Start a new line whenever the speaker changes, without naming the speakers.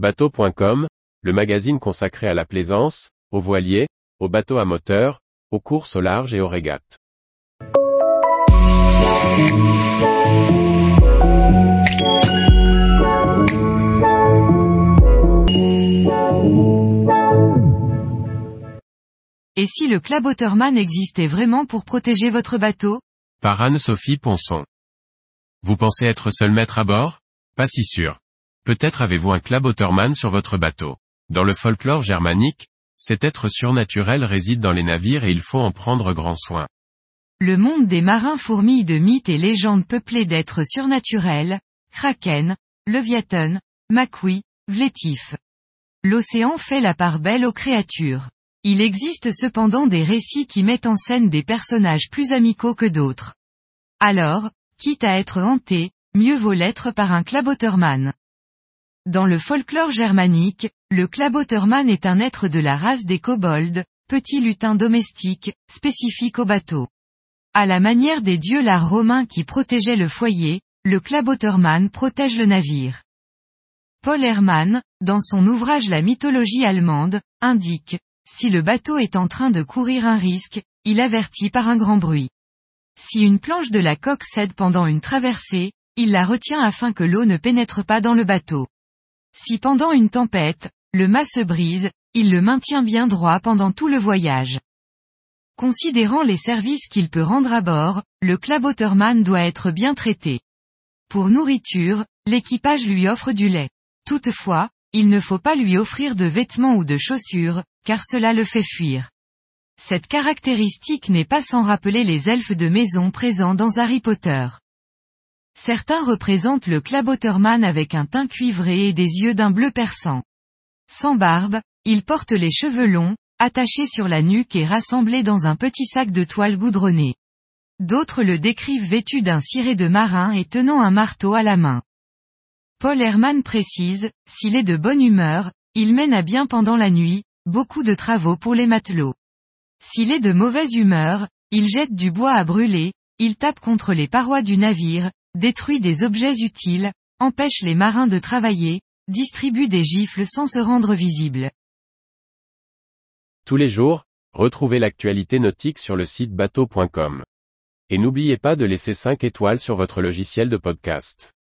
Bateau.com, le magazine consacré à la plaisance, aux voiliers, aux bateaux à moteur, aux courses au large et aux régates.
Et si le Club existait vraiment pour protéger votre bateau?
Par Anne-Sophie Ponson. Vous pensez être seul maître à bord? Pas si sûr. Peut-être avez-vous un Klabautermann sur votre bateau. Dans le folklore germanique, cet être surnaturel réside dans les navires et il faut en prendre grand soin.
Le monde des marins fourmille de mythes et légendes peuplées d'êtres surnaturels, Kraken, Leviathan, Makui, Vlétif. L'océan fait la part belle aux créatures. Il existe cependant des récits qui mettent en scène des personnages plus amicaux que d'autres. Alors, quitte à être hanté, mieux vaut l'être par un Klabautermann. Dans le folklore germanique, le Klabautermann est un être de la race des kobolds, petits lutins domestiques, spécifiques au bateau. À la manière des dieux l'art romains qui protégeaient le foyer, le Klabautermann protège le navire. Paul Hermann, dans son ouvrage La mythologie allemande, indique, si le bateau est en train de courir un risque, il avertit par un grand bruit. Si une planche de la coque cède pendant une traversée, il la retient afin que l'eau ne pénètre pas dans le bateau. Si pendant une tempête, le mât se brise, il le maintient bien droit pendant tout le voyage. Considérant les services qu'il peut rendre à bord, le Klabautermann doit être bien traité. Pour nourriture, l'équipage lui offre du lait. Toutefois, il ne faut pas lui offrir de vêtements ou de chaussures, car cela le fait fuir. Cette caractéristique n'est pas sans rappeler les elfes de maison présents dans Harry Potter. Certains représentent le Klabautermann avec un teint cuivré et des yeux d'un bleu perçant. Sans barbe, il porte les cheveux longs, attachés sur la nuque et rassemblés dans un petit sac de toile goudronnée. D'autres le décrivent vêtu d'un ciré de marin et tenant un marteau à la main. Paul Hermann précise, s'il est de bonne humeur, il mène à bien pendant la nuit, beaucoup de travaux pour les matelots. S'il est de mauvaise humeur, il jette du bois à brûler, il tape contre les parois du navire, détruit des objets utiles, empêche les marins de travailler, distribue des gifles sans se rendre visible.
Tous les jours, retrouvez l'actualité nautique sur le site bateau.com. Et n'oubliez pas de laisser 5 étoiles sur votre logiciel de podcast.